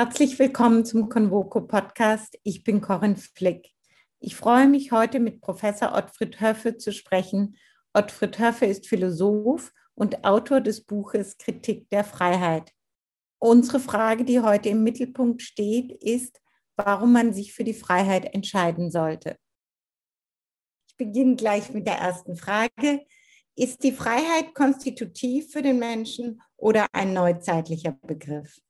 Herzlich willkommen zum Convoco Podcast. Ich bin Corinne Flick. Ich freue mich heute mit Professor Ottfried Höffe zu sprechen. Ottfried Höffe ist Philosoph und Autor des Buches Kritik der Freiheit. Unsere Frage, die heute im Mittelpunkt steht, ist, warum man sich für die Freiheit entscheiden sollte. Ich beginne gleich mit der ersten Frage. Ist die Freiheit konstitutiv für den Menschen oder ein neuzeitlicher Begriff?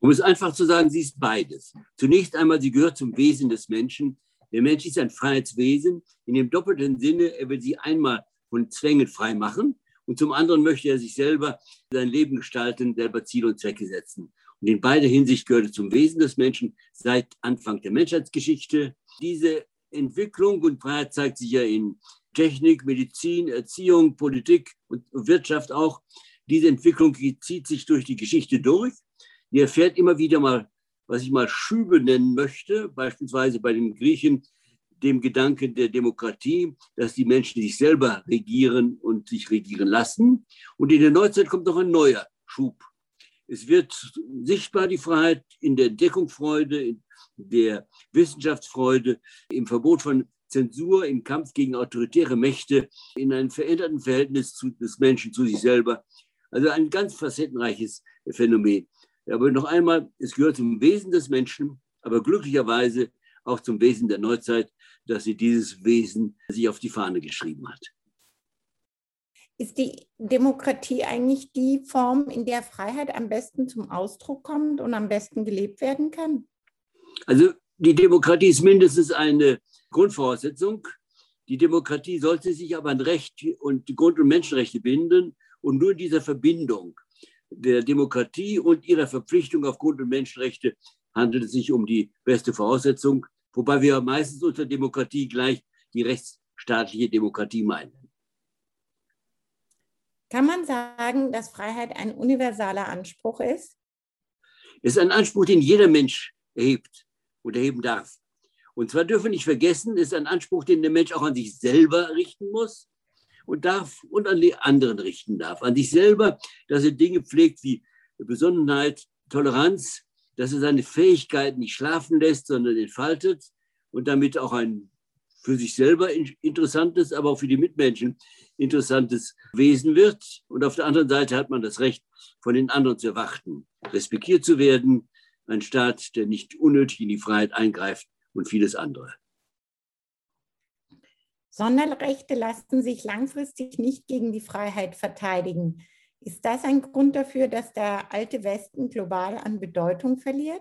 Um es einfach zu sagen, sie ist beides. Zunächst einmal, sie gehört zum Wesen des Menschen. Der Mensch ist ein Freiheitswesen in dem doppelten Sinne, er will sie einmal von Zwängen frei machen und zum anderen möchte er sich selber sein Leben gestalten, selber Ziele und Zwecke setzen. Und in beider Hinsicht gehört es zum Wesen des Menschen seit Anfang der Menschheitsgeschichte. Diese Entwicklung und Freiheit zeigt sich ja in Technik, Medizin, Erziehung, Politik und Wirtschaft auch. Diese Entwicklung zieht sich durch die Geschichte durch die erfährt immer wieder mal, was ich mal Schübe nennen möchte, beispielsweise bei den Griechen, dem Gedanken der Demokratie, dass die Menschen sich selber regieren und sich regieren lassen. Und in der Neuzeit kommt noch ein neuer Schub. Es wird sichtbar die Freiheit in der Entdeckungsfreude, in der Wissenschaftsfreude, im Verbot von Zensur, im Kampf gegen autoritäre Mächte, in einem veränderten Verhältnis zu, des Menschen zu sich selber. Also ein ganz facettenreiches Phänomen. Aber noch einmal, es gehört zum Wesen des Menschen, aber glücklicherweise auch zum Wesen der Neuzeit, dass sie dieses Wesen sich auf die Fahne geschrieben hat. Ist die Demokratie eigentlich die Form, in der Freiheit am besten zum Ausdruck kommt und am besten gelebt werden kann? Also die Demokratie ist mindestens eine Grundvoraussetzung. Die Demokratie sollte sich aber an Recht und Grund- und Menschenrechte binden. Und nur in dieser Verbindung der Demokratie und ihrer Verpflichtung auf Grund- und Menschenrechte handelt es sich um die beste Voraussetzung, wobei wir meistens unter Demokratie gleich die rechtsstaatliche Demokratie meinen. Kann man sagen, dass Freiheit ein universaler Anspruch ist? Es ist ein Anspruch, den jeder Mensch erhebt und erheben darf. Und zwar dürfen wir nicht vergessen, es ist ein Anspruch, den der Mensch auch an sich selber richten muss und darf und an die anderen richten darf. An sich selber, dass er Dinge pflegt wie Besonnenheit, Toleranz, dass er seine Fähigkeiten nicht schlafen lässt, sondern entfaltet und damit auch ein für sich selber interessantes, aber auch für die Mitmenschen interessantes Wesen wird. Und auf der anderen Seite hat man das Recht, von den anderen zu erwarten, respektiert zu werden, ein Staat, der nicht unnötig in die Freiheit eingreift und vieles andere. Sonderrechte lassen sich langfristig nicht gegen die Freiheit verteidigen. Ist das ein Grund dafür, dass der alte Westen global an Bedeutung verliert?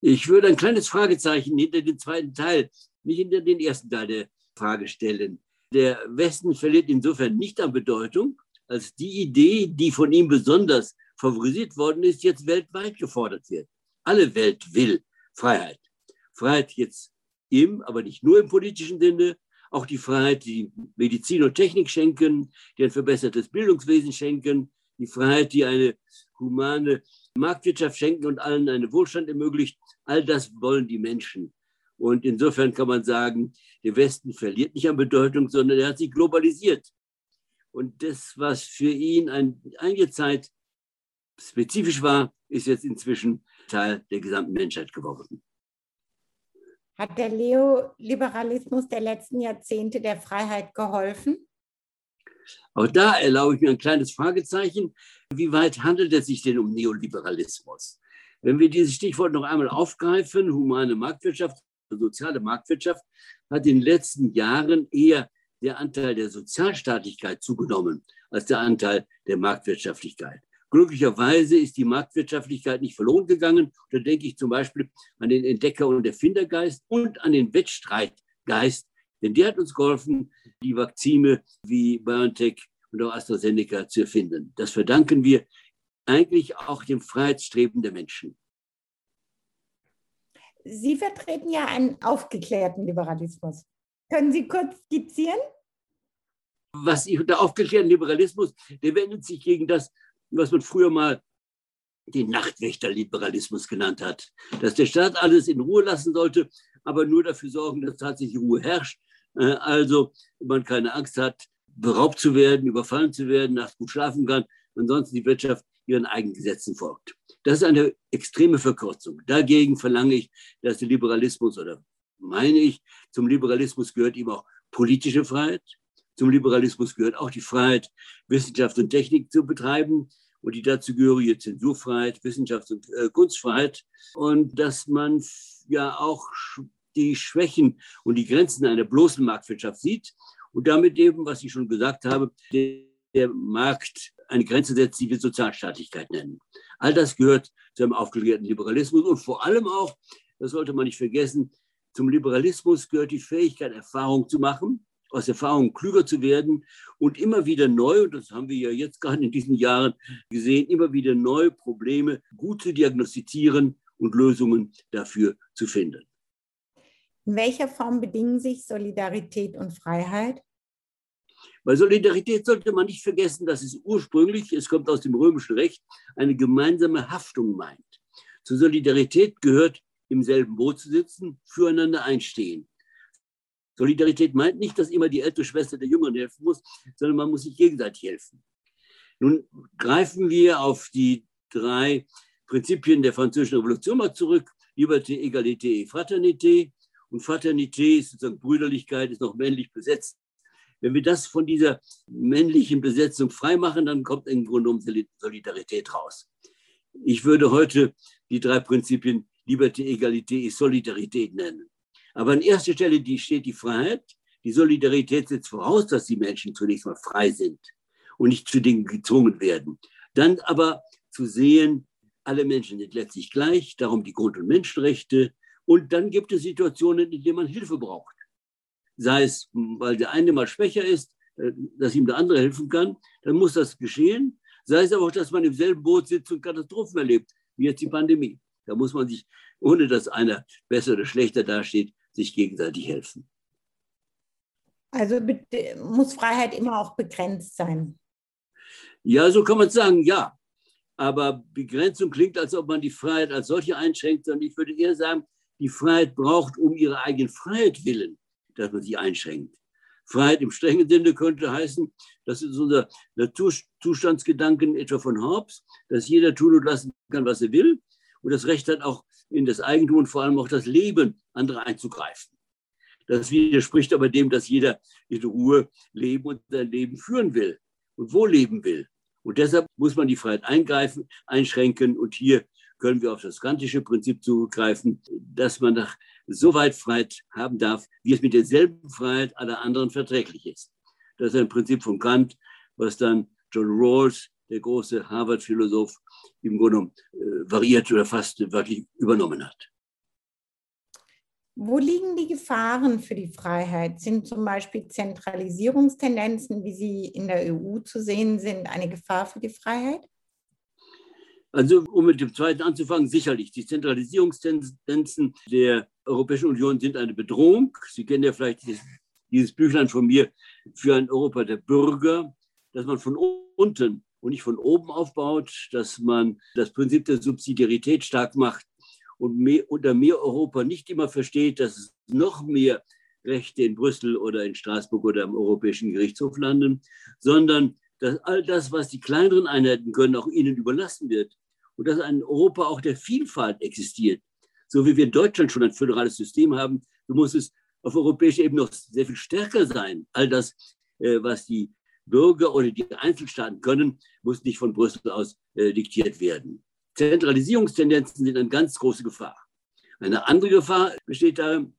Ich würde ein kleines Fragezeichen hinter den zweiten Teil, nicht hinter den ersten Teil der Frage stellen. Der Westen verliert insofern nicht an Bedeutung, als die Idee, die von ihm besonders favorisiert worden ist, jetzt weltweit gefordert wird. Alle Welt will Freiheit. Freiheit jetzt im, aber nicht nur im politischen Sinne, auch die Freiheit, die Medizin und Technik schenken, die ein verbessertes Bildungswesen schenken, die Freiheit, die eine humane Marktwirtschaft schenken und allen einen Wohlstand ermöglicht. All das wollen die Menschen. Und insofern kann man sagen, der Westen verliert nicht an Bedeutung, sondern er hat sich globalisiert. Und das, was für ihn ein, einige Zeit spezifisch war, ist jetzt inzwischen Teil der gesamten Menschheit geworden. Hat der Neoliberalismus der letzten Jahrzehnte der Freiheit geholfen? Auch da erlaube ich mir ein kleines Fragezeichen. Wie weit handelt es sich denn um Neoliberalismus? Wenn wir dieses Stichwort noch einmal aufgreifen, humane Marktwirtschaft, soziale Marktwirtschaft, hat in den letzten Jahren eher der Anteil der Sozialstaatlichkeit zugenommen als der Anteil der Marktwirtschaftlichkeit. Glücklicherweise ist die Marktwirtschaftlichkeit nicht verloren gegangen. Da denke ich zum Beispiel an den Entdecker- und Erfindergeist und an den Wettstreitgeist, denn der hat uns geholfen, die Vakzine wie BioNTech und auch AstraZeneca zu erfinden. Das verdanken wir eigentlich auch dem Freiheitsstreben der Menschen. Sie vertreten ja einen aufgeklärten Liberalismus. Können Sie kurz skizzieren? Was ich unter aufgeklärten Liberalismus, der wendet sich gegen das, was man früher mal den Nachtwächterliberalismus genannt hat. Dass der Staat alles in Ruhe lassen sollte, aber nur dafür sorgen, dass tatsächlich Ruhe herrscht. Äh, also man keine Angst hat, beraubt zu werden, überfallen zu werden, nachts gut schlafen kann, ansonsten die Wirtschaft ihren eigenen Gesetzen folgt. Das ist eine extreme Verkürzung. Dagegen verlange ich, dass der Liberalismus oder meine ich, zum Liberalismus gehört eben auch politische Freiheit. Zum Liberalismus gehört auch die Freiheit, Wissenschaft und Technik zu betreiben und die dazu gehörige Zensurfreiheit, Wissenschafts- und äh, Kunstfreiheit. Und dass man ja auch die Schwächen und die Grenzen einer bloßen Marktwirtschaft sieht und damit eben, was ich schon gesagt habe, der, der Markt eine Grenze setzt, die wir Sozialstaatlichkeit nennen. All das gehört zu einem aufgeklärten Liberalismus und vor allem auch, das sollte man nicht vergessen, zum Liberalismus gehört die Fähigkeit, Erfahrung zu machen, aus Erfahrungen klüger zu werden und immer wieder neu, und das haben wir ja jetzt gerade in diesen Jahren gesehen, immer wieder neue Probleme gut zu diagnostizieren und Lösungen dafür zu finden. In welcher Form bedingen sich Solidarität und Freiheit? Bei Solidarität sollte man nicht vergessen, dass es ursprünglich, es kommt aus dem römischen Recht, eine gemeinsame Haftung meint. Zur Solidarität gehört im selben Boot zu sitzen, füreinander einstehen. Solidarität meint nicht, dass immer die ältere Schwester der Jüngeren helfen muss, sondern man muss sich gegenseitig helfen. Nun greifen wir auf die drei Prinzipien der Französischen Revolution mal zurück. Liberté, Egalité, Fraternité. Und Fraternité ist sozusagen Brüderlichkeit, ist noch männlich besetzt. Wenn wir das von dieser männlichen Besetzung freimachen, dann kommt im Grunde um Solidarität raus. Ich würde heute die drei Prinzipien Liberté, Egalité Solidarität nennen. Aber an erster Stelle die steht die Freiheit. Die Solidarität setzt voraus, dass die Menschen zunächst mal frei sind und nicht zu Dingen gezwungen werden. Dann aber zu sehen, alle Menschen sind letztlich gleich, darum die Grund- und Menschenrechte. Und dann gibt es Situationen, in denen man Hilfe braucht. Sei es, weil der eine mal schwächer ist, äh, dass ihm der andere helfen kann, dann muss das geschehen. Sei es aber auch, dass man im selben Boot sitzt und Katastrophen erlebt, wie jetzt die Pandemie. Da muss man sich, ohne dass einer besser oder schlechter dasteht, sich gegenseitig helfen. Also muss Freiheit immer auch begrenzt sein? Ja, so kann man sagen, ja. Aber Begrenzung klingt, als ob man die Freiheit als solche einschränkt, sondern ich würde eher sagen, die Freiheit braucht um ihre eigene Freiheit willen, dass man sie einschränkt. Freiheit im strengen Sinne könnte heißen, das ist unser Naturzustandsgedanken etwa von Hobbes, dass jeder tun und lassen kann, was er will und das Recht hat auch in das Eigentum und vor allem auch das Leben anderer einzugreifen. Das widerspricht aber dem, dass jeder in Ruhe leben und sein Leben führen will und wohl leben will. Und deshalb muss man die Freiheit eingreifen, einschränken. Und hier können wir auf das kantische Prinzip zugreifen, dass man nach so weit Freiheit haben darf, wie es mit derselben Freiheit aller anderen verträglich ist. Das ist ein Prinzip von Kant, was dann John Rawls der große Harvard-Philosoph, im Grunde äh, variiert oder fast wirklich übernommen hat. Wo liegen die Gefahren für die Freiheit? Sind zum Beispiel Zentralisierungstendenzen, wie sie in der EU zu sehen sind, eine Gefahr für die Freiheit? Also, um mit dem zweiten anzufangen, sicherlich. Die Zentralisierungstendenzen der Europäischen Union sind eine Bedrohung. Sie kennen ja vielleicht dieses, Büchlein von mir für ein Europa der Bürger, dass man von unten und nicht von oben aufbaut, dass man das Prinzip der Subsidiarität stark macht und mehr, unter mehr Europa nicht immer versteht, dass es noch mehr Rechte in Brüssel oder in Straßburg oder am Europäischen Gerichtshof landen, sondern dass all das, was die kleineren Einheiten können, auch ihnen überlassen wird. Und dass ein Europa auch der Vielfalt existiert. So wie wir in Deutschland schon ein föderales System haben, so muss es auf europäischer Ebene noch sehr viel stärker sein. All das, äh, was die Bürger oder die Einzelstaaten können, muss nicht von Brüssel aus äh, diktiert werden. Zentralisierungstendenzen sind eine ganz große Gefahr. Eine andere Gefahr besteht darin,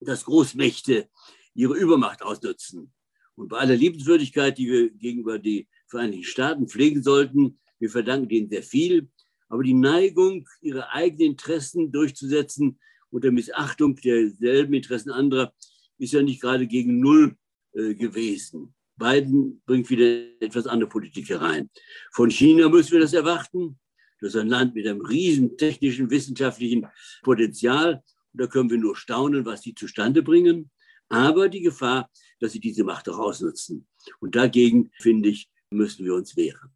dass Großmächte ihre Übermacht ausnutzen. Und bei aller Liebenswürdigkeit, die wir gegenüber den Vereinigten Staaten pflegen sollten, wir verdanken denen sehr viel, aber die Neigung, ihre eigenen Interessen durchzusetzen unter Missachtung derselben Interessen anderer, ist ja nicht gerade gegen Null äh, gewesen. Biden bringt wieder etwas andere Politik herein. Von China müssen wir das erwarten. Das ist ein Land mit einem riesen technischen, wissenschaftlichen Potenzial. Und da können wir nur staunen, was die zustande bringen. Aber die Gefahr, dass sie diese Macht auch ausnutzen. Und dagegen, finde ich, müssen wir uns wehren.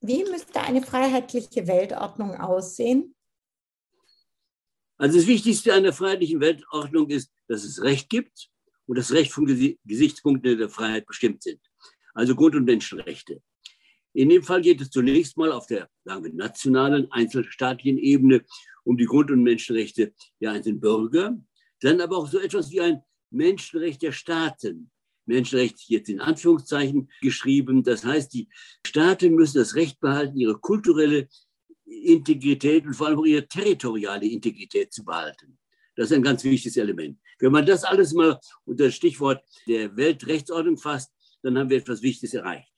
Wie müsste eine freiheitliche Weltordnung aussehen? Also das Wichtigste an der freiheitlichen Weltordnung ist, dass es Recht gibt und das Recht von Gesichtspunkten der Freiheit bestimmt sind. Also Grund- und Menschenrechte. In dem Fall geht es zunächst mal auf der sagen wir, nationalen, einzelstaatlichen Ebene um die Grund- und Menschenrechte der einzelnen Bürger, dann aber auch so etwas wie ein Menschenrecht der Staaten. Menschenrecht jetzt in Anführungszeichen geschrieben. Das heißt, die Staaten müssen das Recht behalten, ihre kulturelle Integrität und vor allem auch ihre territoriale Integrität zu behalten. Das ist ein ganz wichtiges Element. Wenn man das alles mal unter das Stichwort der Weltrechtsordnung fasst, dann haben wir etwas Wichtiges erreicht.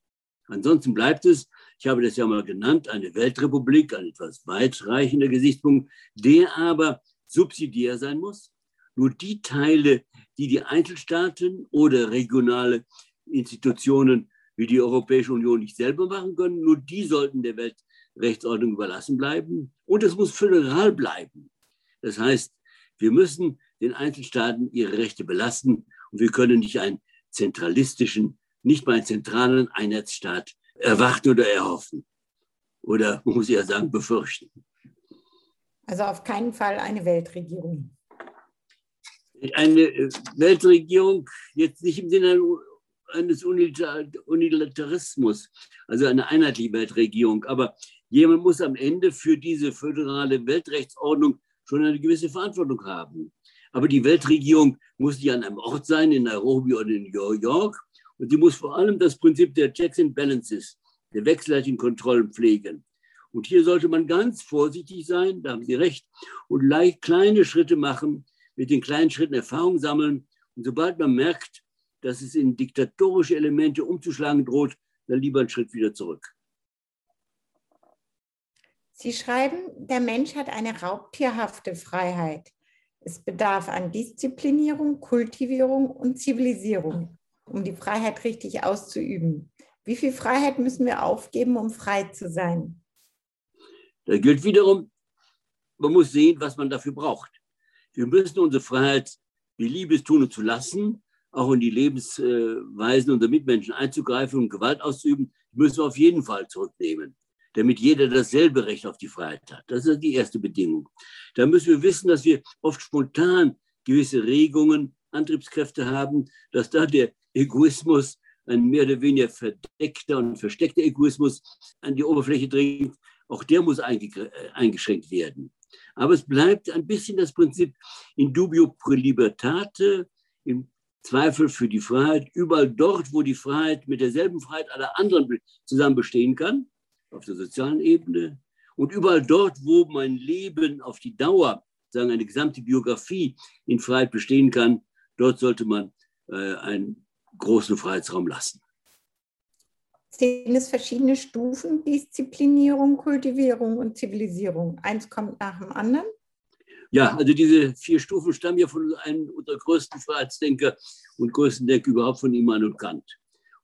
Ansonsten bleibt es, ich habe das ja mal genannt, eine Weltrepublik, ein etwas weitreichender Gesichtspunkt, der aber subsidiär sein muss. Nur die Teile, die die Einzelstaaten oder regionale Institutionen wie die Europäische Union nicht selber machen können, nur die sollten der Weltrechtsordnung überlassen bleiben. Und es muss föderal bleiben. Das heißt, wir müssen den Einzelstaaten ihre Rechte belasten und wir können nicht einen zentralistischen, nicht mal einen zentralen Einheitsstaat erwarten oder erhoffen. Oder, muss ich ja sagen, befürchten. Also auf keinen Fall eine Weltregierung. Eine äh, Weltregierung, jetzt nicht im Sinne eines Unilaterismus, also eine einheitliche Weltregierung, aber jemand muss am Ende für diese föderale Weltrechtsordnung schon eine gewisse Verantwortung haben. Aber die Weltregierung muss nicht an einem Ort sein, in Nairobi oder in New York. Und sie muss vor allem das Prinzip der Checks and Balances, der wechselseitigen Kontrollen pflegen. Und hier sollte man ganz vorsichtig sein, da haben Sie recht, und leicht kleine Schritte machen, mit den kleinen Schritten Erfahrung sammeln. Und sobald man merkt, dass es in diktatorische Elemente umzuschlagen droht, dann lieber einen Schritt wieder zurück. Sie schreiben, der Mensch hat eine raubtierhafte Freiheit. Es bedarf an Disziplinierung, Kultivierung und Zivilisierung, um die Freiheit richtig auszuüben. Wie viel Freiheit müssen wir aufgeben, um frei zu sein? Da gilt wiederum, man muss sehen, was man dafür braucht. Wir müssen unsere Freiheit Beliebes tun und zu lassen, auch in die Lebensweisen unserer Mitmenschen einzugreifen und Gewalt auszuüben, müssen wir auf jeden Fall zurücknehmen damit jeder dasselbe Recht auf die Freiheit hat. Das ist die erste Bedingung. Da müssen wir wissen, dass wir oft spontan gewisse Regungen, Antriebskräfte haben, dass da der Egoismus, ein mehr oder weniger verdeckter und versteckter Egoismus an die Oberfläche dringt, auch der muss eingeschränkt werden. Aber es bleibt ein bisschen das Prinzip in dubio pro libertate, im Zweifel für die Freiheit, überall dort, wo die Freiheit mit derselben Freiheit aller anderen zusammen bestehen kann, auf der sozialen Ebene und überall dort, wo mein Leben auf die Dauer, sagen eine gesamte Biografie in Freiheit bestehen kann, dort sollte man äh, einen großen Freiheitsraum lassen. Sind es verschiedene Stufen, Disziplinierung, Kultivierung und Zivilisierung? Eins kommt nach dem anderen? Ja, also diese vier Stufen stammen ja von einem unserer größten Freiheitsdenker und größten Denker überhaupt von Immanuel Kant.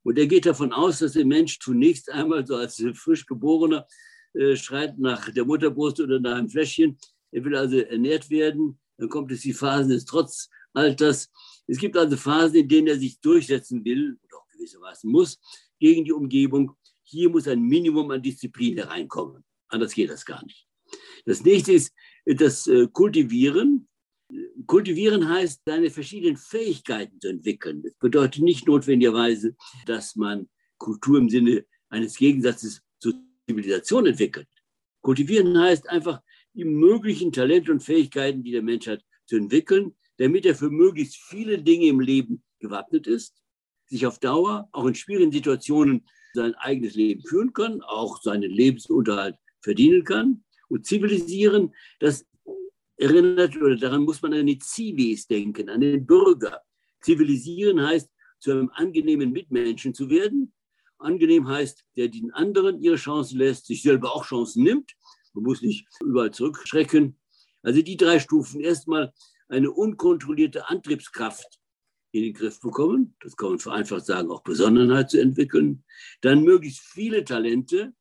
Und er geht davon aus, dass der Mensch zunächst einmal so als frisch geborener äh, schreit nach der Mutterbrust oder nach einem Fläschchen. Er will also ernährt werden. Dann kommt es die Phasen des Trotzalters. Es gibt also Phasen, in denen er sich durchsetzen will, und auch gewissermaßen muss, gegen die Umgebung. Hier muss ein Minimum an Disziplin hereinkommen. Anders geht das gar nicht. Das nächste ist das äh, Kultivieren. Kultivieren heißt, seine verschiedenen Fähigkeiten zu entwickeln. Das bedeutet nicht notwendigerweise, dass man Kultur im Sinne eines Gegensatzes zur Zivilisation entwickelt. Kultivieren heißt einfach, die möglichen Talente und Fähigkeiten, die der Mensch hat, zu entwickeln, damit er für möglichst viele Dinge im Leben gewappnet ist, sich auf Dauer, auch in schwierigen Situationen, sein eigenes Leben führen kann, auch seinen Lebensunterhalt verdienen kann. Und zivilisieren, das erinnert oder daran muss man an die Zivis denken, an den Bürger. Zivilisieren heißt, zu einem angenehmen Mitmenschen zu werden. Angenehm heißt, der den anderen ihre Chancen lässt, sich selber auch Chancen nimmt. Man muss nicht überall zurückschrecken. Also die drei Stufen. Erstmal eine unkontrollierte Antriebskraft in den Griff bekommen. Das kann man vereinfacht sagen, auch Besonnenheit zu entwickeln. Dann möglichst viele Talente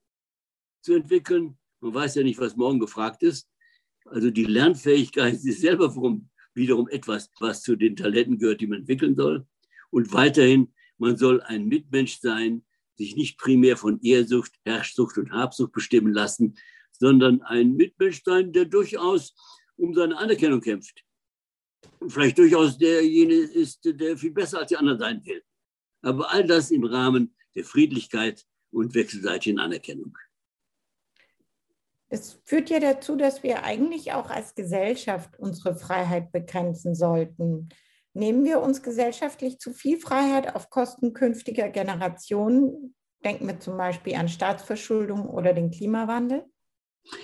zu entwickeln. Man weiß ja nicht, was morgen gefragt ist. Also die Lernfähigkeit ist selber wiederum etwas, was zu den Talenten gehört, die man entwickeln soll. Und weiterhin, man soll ein Mitmensch sein, sich nicht primär von Ehrsucht, Herrschsucht und Habsucht bestimmen lassen, sondern ein Mitmensch sein, der durchaus um seine Anerkennung kämpft. Vielleicht durchaus derjenige ist, der viel besser als die anderen sein will. Aber all das im Rahmen der Friedlichkeit und wechselseitigen Anerkennung. Das führt ja dazu, dass wir eigentlich auch als Gesellschaft unsere Freiheit begrenzen sollten. Nehmen wir uns gesellschaftlich zu viel Freiheit auf Kosten künftiger Generationen? Denken wir zum Beispiel an Staatsverschuldung oder den Klimawandel?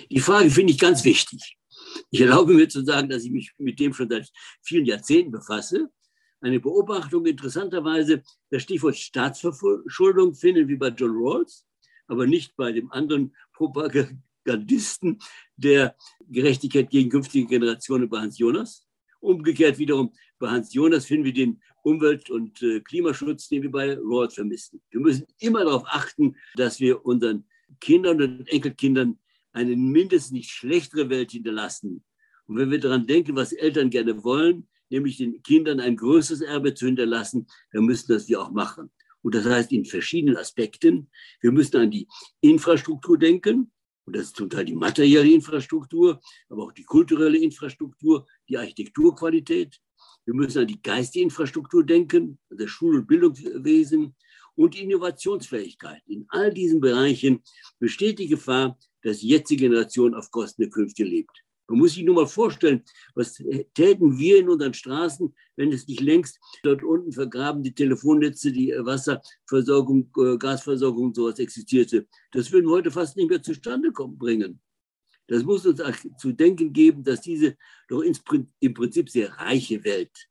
Die Frage finde ich ganz wichtig. Ich erlaube mir zu sagen, dass ich mich mit dem schon seit vielen Jahrzehnten befasse. Eine Beobachtung interessanterweise, das Stichwort Staatsverschuldung finden wir bei John Rawls, aber nicht bei dem anderen Propagandisten der Gerechtigkeit gegen künftige Generationen bei Hans Jonas. Umgekehrt wiederum bei Hans Jonas finden wir den Umwelt- und äh, Klimaschutz, den wir bei Rawls vermissen. Wir müssen immer darauf achten, dass wir unseren Kindern und Enkelkindern eine mindestens nicht schlechtere Welt hinterlassen. Und wenn wir daran denken, was Eltern gerne wollen, nämlich den Kindern ein größeres Erbe zu hinterlassen, dann müssen das wir auch machen. Und das heißt in verschiedenen Aspekten. Wir müssen an die Infrastruktur denken. Und das ist zum Teil die materielle Infrastruktur, aber auch die kulturelle Infrastruktur, die Architekturqualität. Wir müssen an die geistige Infrastruktur denken, das Schul- und Bildungswesen und die Innovationsfähigkeit. In all diesen Bereichen besteht die Gefahr, dass jetzige Generation auf Kosten der künftigen lebt. Man muss sich nur mal vorstellen, was täten wir in unseren Straßen, wenn es nicht längst dort unten vergraben die Telefonnetze, die Wasserversorgung, äh, Gasversorgung und sowas existierte. Das würden wir heute fast nicht mehr zustande kommen, bringen. Das muss uns zu denken geben, dass diese doch im Prinzip sehr reiche Welt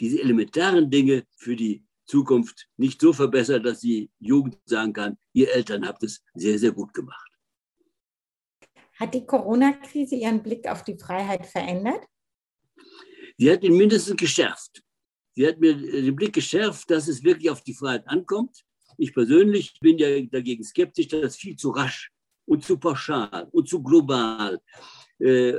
diese elementaren Dinge für die Zukunft nicht so verbessert, dass die Jugend sagen kann, ihr Eltern habt es sehr, sehr gut gemacht. Hat die Corona-Krise Ihren Blick auf die Freiheit verändert? Sie hat ihn mindestens geschärft. Sie hat mir den Blick geschärft, dass es wirklich auf die Freiheit ankommt. Ich persönlich bin ja dagegen skeptisch, dass viel zu rasch und zu pauschal und zu global äh,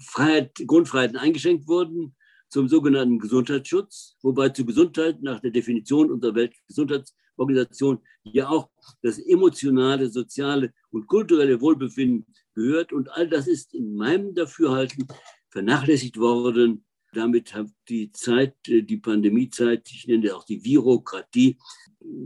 Freiheit, Grundfreiheiten eingeschränkt wurden zum sogenannten Gesundheitsschutz, wobei zur Gesundheit nach der Definition unserer Weltgesundheitsorganisation ja auch das emotionale, soziale und kulturelle Wohlbefinden gehört. Und all das ist in meinem Dafürhalten vernachlässigt worden. Damit hat die Zeit, äh, die Pandemiezeit, ich nenne auch die Virokratie,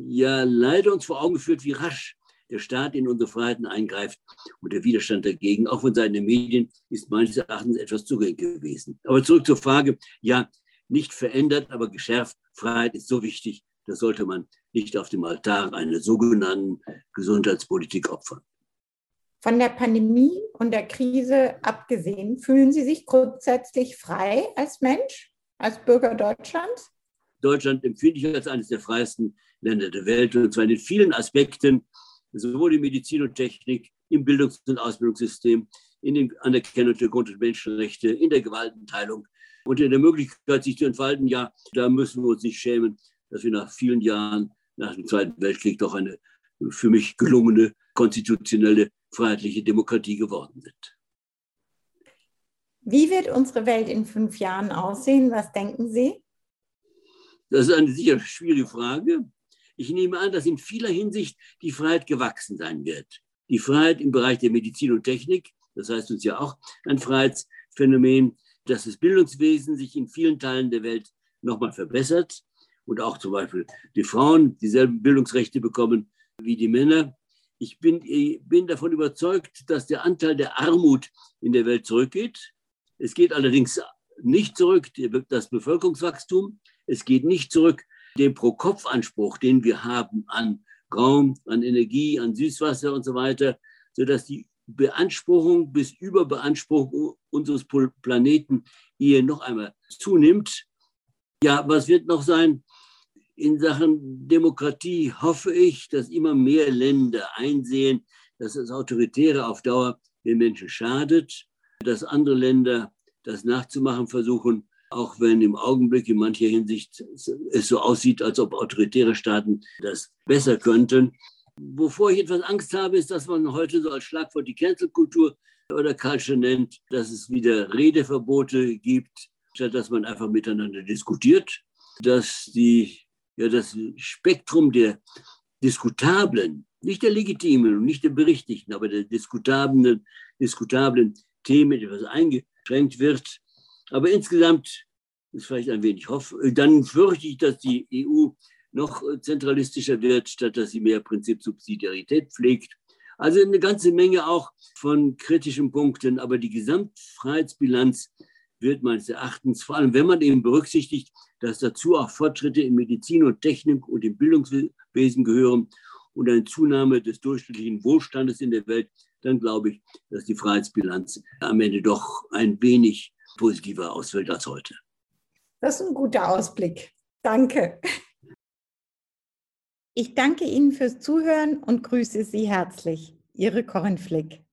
ja leider uns vor Augen geführt, wie rasch der Staat in unsere Freiheiten eingreift und der Widerstand dagegen, auch von Seiten der Medien, ist meines Erachtens etwas zu gering gewesen. Aber zurück zur Frage, ja, nicht verändert, aber geschärft. Freiheit ist so wichtig, das sollte man nicht auf dem Altar einer sogenannten Gesundheitspolitik opfern. Von der Pandemie und der Krise abgesehen, fühlen Sie sich grundsätzlich frei als Mensch, als Bürger Deutschlands? Deutschland empfinde ich als eines der freiesten Länder der Welt und zwar in vielen Aspekten, sowohl in Medizin und Technik, im Bildungs- und Ausbildungssystem, in der Anerkennung der Grund- und Menschenrechte, in der Gewaltenteilung und in der Möglichkeit, sich zu entfalten. Ja, da müssen wir uns nicht schämen, dass wir nach vielen Jahren, nach dem Zweiten Weltkrieg, doch eine für mich gelungene konstitutionelle freiheitliche Demokratie geworden sind. Wie wird unsere Welt in fünf Jahren aussehen? Was denken Sie? Das ist eine sicher schwierige Frage. Ich nehme an, dass in vieler Hinsicht die Freiheit gewachsen sein wird. Die Freiheit im Bereich der Medizin und Technik, das heißt uns ja auch ein Freiheitsphänomen, dass das Bildungswesen sich in vielen Teilen der Welt nochmal verbessert und auch zum Beispiel die Frauen dieselben Bildungsrechte bekommen wie die Männer. Ich bin, bin davon überzeugt, dass der Anteil der Armut in der Welt zurückgeht. Es geht allerdings nicht zurück, das Bevölkerungswachstum. Es geht nicht zurück den Pro-Kopf-Anspruch, den wir haben an Raum, an Energie, an Süßwasser und so weiter, sodass die Beanspruchung bis Überbeanspruchung unseres Planeten hier noch einmal zunimmt. Ja, was wird noch sein? In Sachen Demokratie hoffe ich, dass immer mehr Länder einsehen, dass das Autoritäre auf Dauer den Menschen schadet, dass andere Länder das nachzumachen versuchen auch wenn im Augenblick in mancher Hinsicht es so aussieht, als ob autoritäre Staaten das besser könnten. Wovor ich etwas Angst habe, ist, dass man heute so als Schlagwort die Cancel-Kultur oder Culture nennt, dass es wieder Redeverbote gibt, statt dass man einfach miteinander diskutiert, dass die, ja, das Spektrum der diskutablen, nicht der legitimen und nicht der berichtigten, aber der diskutablen, diskutablen Themen etwas eingeschränkt wird aber insgesamt ist vielleicht ein wenig hoff. Dann fürchte ich, dass die EU noch zentralistischer wird, statt dass sie mehr Prinzip Subsidiarität pflegt. Also eine ganze Menge auch von kritischen Punkten, aber die Gesamtfreiheitsbilanz wird meines Erachtens, vor allem wenn man eben berücksichtigt, dass dazu auch Fortschritte in Medizin und Technik und im Bildungswesen gehören und eine Zunahme des durchschnittlichen Wohlstandes in der Welt, dann glaube ich, dass die Freiheitsbilanz am Ende doch ein wenig positiver ausfällt als heute. Das ist ein guter Ausblick. Danke. Ich danke Ihnen fürs Zuhören und grüße Sie herzlich. Ihre Corinne Flick.